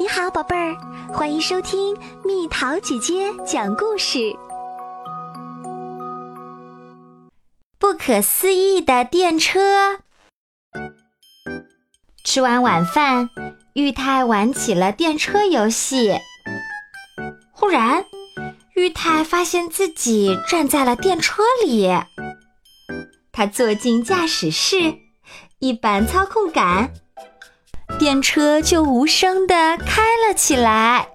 你好，宝贝儿，欢迎收听蜜桃姐姐讲故事。不可思议的电车。吃完晚饭，玉泰玩起了电车游戏。忽然，玉泰发现自己站在了电车里。他坐进驾驶室，一扳操控杆。电车就无声地开了起来，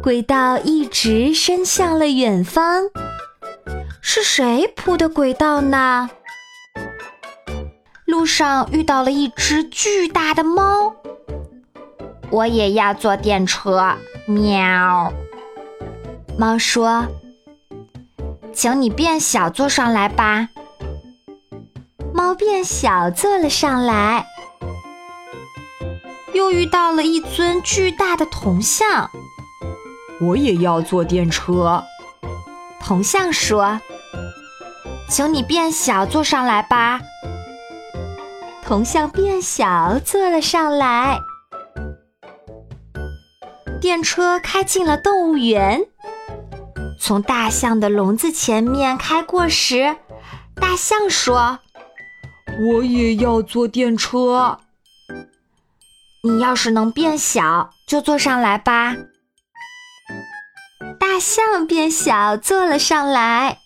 轨道一直伸向了远方。是谁铺的轨道呢？路上遇到了一只巨大的猫。我也要坐电车，喵。猫说：“请你变小坐上来吧。”猫变小坐了上来。又遇到了一尊巨大的铜像，我也要坐电车。铜像说：“请你变小坐上来吧。”铜像变小坐了上来。电车开进了动物园，从大象的笼子前面开过时，大象说：“我也要坐电车。”你要是能变小，就坐上来吧。大象变小，坐了上来。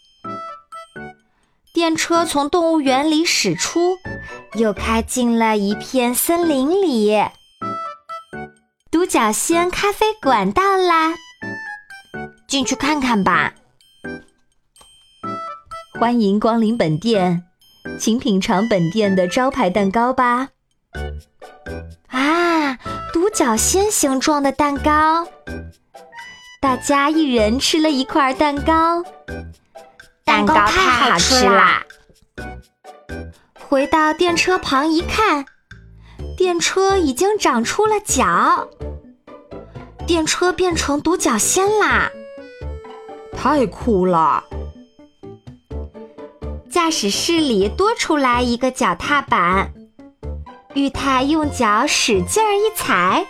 电车从动物园里驶出，又开进了一片森林里。独角仙咖啡馆到啦，进去看看吧。欢迎光临本店，请品尝本店的招牌蛋糕吧。角仙形状的蛋糕，大家一人吃了一块蛋糕，蛋糕太好吃啦！回到电车旁一看，电车已经长出了脚，电车变成独角仙啦！太酷了！驾驶室里多出来一个脚踏板。玉太用脚使劲儿一踩，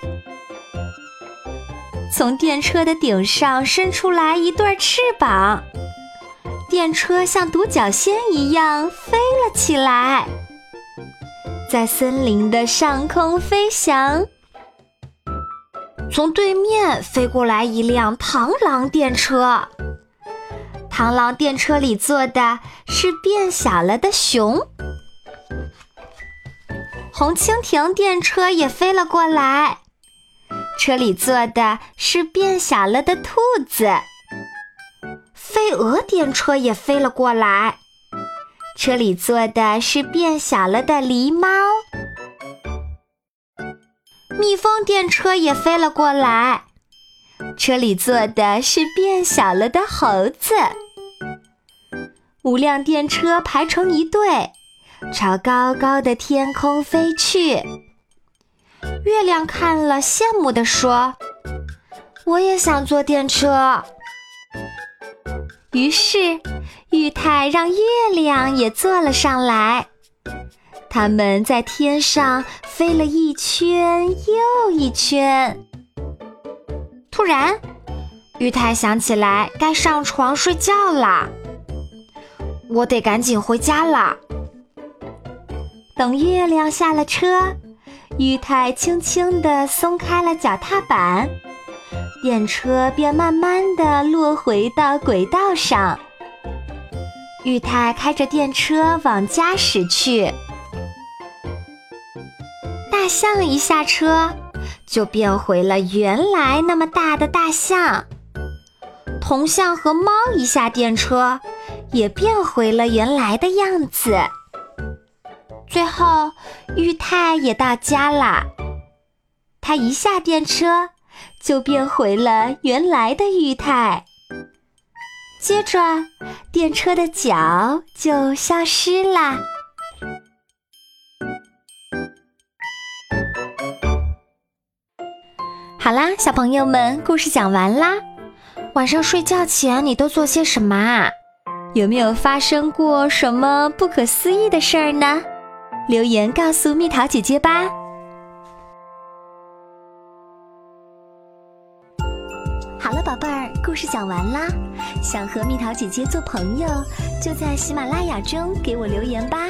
从电车的顶上伸出来一对翅膀，电车像独角仙一样飞了起来，在森林的上空飞翔。从对面飞过来一辆螳螂电车，螳螂电车里坐的是变小了的熊。红蜻蜓电车也飞了过来，车里坐的是变小了的兔子。飞蛾电车也飞了过来，车里坐的是变小了的狸猫。蜜蜂电车也飞了过来，车里坐的是变小了的猴子。五辆电车排成一队。朝高高的天空飞去，月亮看了，羡慕地说：“我也想坐电车。”于是，玉太让月亮也坐了上来。他们在天上飞了一圈又一圈。突然，玉太想起来该上床睡觉了，我得赶紧回家了。等月亮下了车，玉太轻轻地松开了脚踏板，电车便慢慢地落回到轨道上。玉太开着电车往家驶去。大象一下车，就变回了原来那么大的大象。铜像和猫一下电车，也变回了原来的样子。最后，玉泰也到家啦。他一下电车，就变回了原来的玉泰。接着，电车的脚就消失啦。好啦，小朋友们，故事讲完啦。晚上睡觉前，你都做些什么啊？有没有发生过什么不可思议的事儿呢？留言告诉蜜桃姐姐吧。好了宝贝儿故事讲完啦。想和蜜桃姐姐做朋友就在喜马拉雅中给我留言吧。